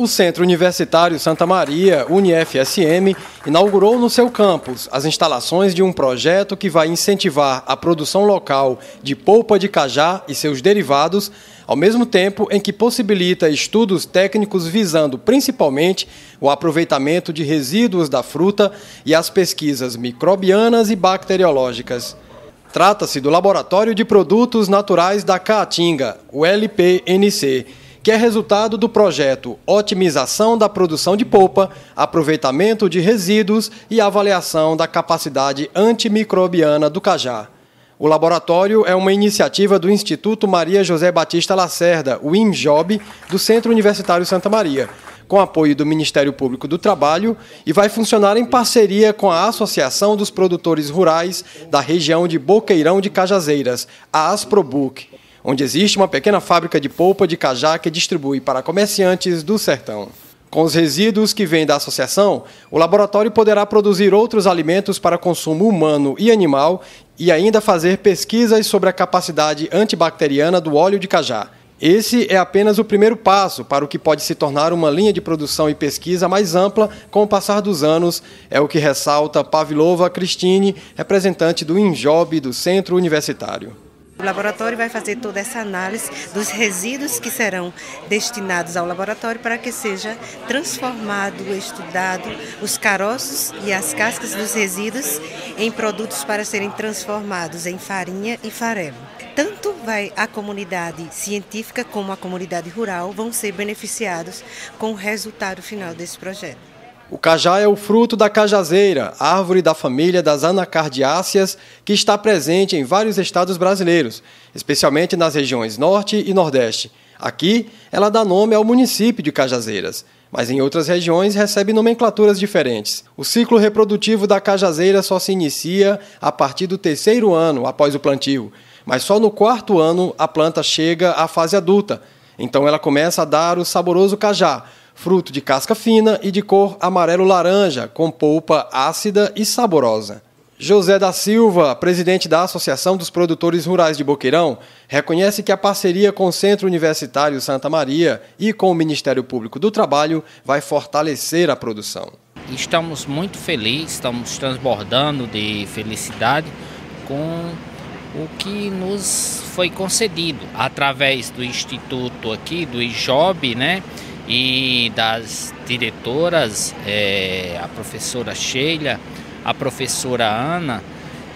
O Centro Universitário Santa Maria, UniFSM, inaugurou no seu campus as instalações de um projeto que vai incentivar a produção local de polpa de cajá e seus derivados, ao mesmo tempo em que possibilita estudos técnicos visando principalmente o aproveitamento de resíduos da fruta e as pesquisas microbianas e bacteriológicas. Trata-se do Laboratório de Produtos Naturais da Caatinga, o LPNC que é resultado do projeto Otimização da Produção de Polpa, Aproveitamento de Resíduos e Avaliação da Capacidade Antimicrobiana do Cajá. O laboratório é uma iniciativa do Instituto Maria José Batista Lacerda, o IMJOB, do Centro Universitário Santa Maria, com apoio do Ministério Público do Trabalho e vai funcionar em parceria com a Associação dos Produtores Rurais da região de Boqueirão de Cajazeiras, a Asprobuc onde existe uma pequena fábrica de polpa de cajá que distribui para comerciantes do sertão. Com os resíduos que vêm da associação, o laboratório poderá produzir outros alimentos para consumo humano e animal e ainda fazer pesquisas sobre a capacidade antibacteriana do óleo de cajá. Esse é apenas o primeiro passo para o que pode se tornar uma linha de produção e pesquisa mais ampla com o passar dos anos, é o que ressalta Pavlova Cristine, representante do INJOB do Centro Universitário. O laboratório vai fazer toda essa análise dos resíduos que serão destinados ao laboratório para que seja transformado, estudado os caroços e as cascas dos resíduos em produtos para serem transformados em farinha e farelo. Tanto vai a comunidade científica como a comunidade rural vão ser beneficiados com o resultado final desse projeto. O cajá é o fruto da cajazeira, árvore da família das anacardiáceas, que está presente em vários estados brasileiros, especialmente nas regiões Norte e Nordeste. Aqui, ela dá nome ao município de Cajazeiras, mas em outras regiões recebe nomenclaturas diferentes. O ciclo reprodutivo da cajazeira só se inicia a partir do terceiro ano após o plantio, mas só no quarto ano a planta chega à fase adulta. Então ela começa a dar o saboroso cajá, fruto de casca fina e de cor amarelo-laranja, com polpa ácida e saborosa. José da Silva, presidente da Associação dos Produtores Rurais de Boqueirão, reconhece que a parceria com o Centro Universitário Santa Maria e com o Ministério Público do Trabalho vai fortalecer a produção. Estamos muito felizes, estamos transbordando de felicidade com o que nos foi concedido através do instituto aqui, do IJOB, né? E das diretoras, é, a professora Sheila, a professora Ana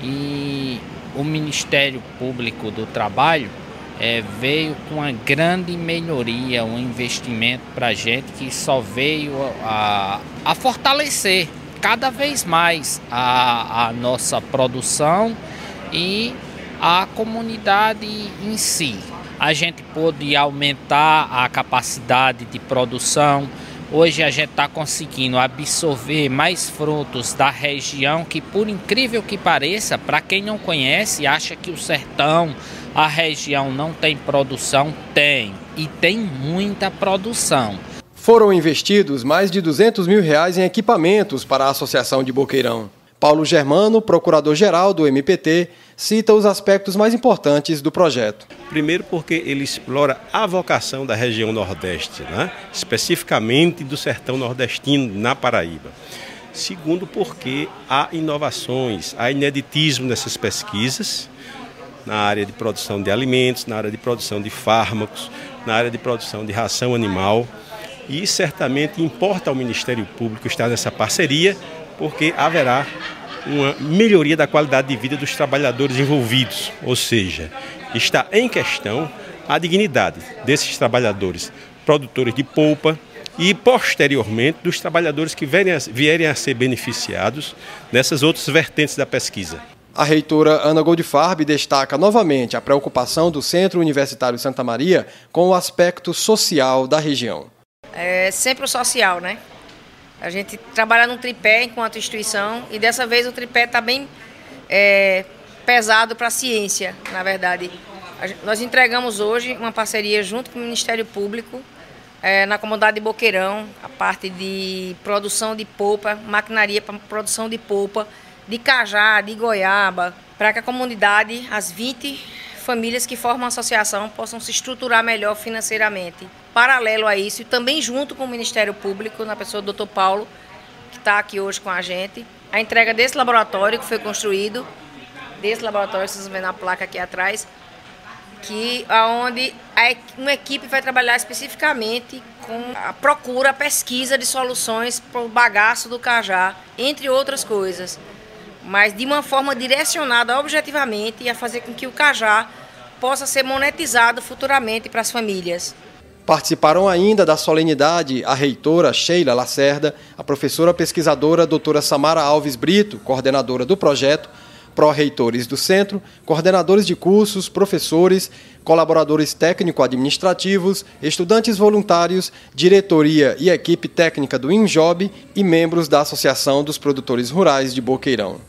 e o Ministério Público do Trabalho é, veio com uma grande melhoria, um investimento para a gente que só veio a, a fortalecer cada vez mais a, a nossa produção e a comunidade em si a gente pôde aumentar a capacidade de produção. Hoje a gente está conseguindo absorver mais frutos da região que, por incrível que pareça, para quem não conhece, acha que o sertão, a região não tem produção, tem e tem muita produção. Foram investidos mais de 200 mil reais em equipamentos para a Associação de Boqueirão. Paulo Germano, procurador-geral do MPT, cita os aspectos mais importantes do projeto. Primeiro, porque ele explora a vocação da região Nordeste, né? especificamente do sertão nordestino, na Paraíba. Segundo, porque há inovações, há ineditismo nessas pesquisas, na área de produção de alimentos, na área de produção de fármacos, na área de produção de ração animal. E certamente importa ao Ministério Público estar nessa parceria, porque haverá uma melhoria da qualidade de vida dos trabalhadores envolvidos, ou seja, está em questão a dignidade desses trabalhadores, produtores de polpa e posteriormente dos trabalhadores que vierem a ser beneficiados nessas outras vertentes da pesquisa. A reitora Ana Goldfarb destaca novamente a preocupação do Centro Universitário Santa Maria com o aspecto social da região. É sempre o social, né? A gente trabalha num tripé enquanto instituição e dessa vez o tripé está bem é, pesado para a ciência, na verdade. Nós entregamos hoje uma parceria junto com o Ministério Público é, na comunidade de Boqueirão, a parte de produção de polpa, maquinaria para produção de polpa, de cajá, de goiaba, para que a comunidade, as 20 famílias que formam a associação, possam se estruturar melhor financeiramente. paralelo a isso, e também junto com o Ministério Público, na pessoa do Dr. Paulo, que está aqui hoje com a gente, a entrega desse laboratório que foi construído, desse laboratório, vocês ver na placa aqui atrás, que aonde uma equipe vai trabalhar especificamente com a procura, a pesquisa de soluções para o bagaço do cajá, entre outras coisas, mas de uma forma direcionada objetivamente a fazer com que o cajá possa ser monetizado futuramente para as famílias. Participaram ainda da solenidade a reitora Sheila Lacerda, a professora pesquisadora doutora Samara Alves Brito, coordenadora do projeto, pró-reitores do centro, coordenadores de cursos, professores, colaboradores técnico-administrativos, estudantes voluntários, diretoria e equipe técnica do INJOB e membros da Associação dos Produtores Rurais de Boqueirão.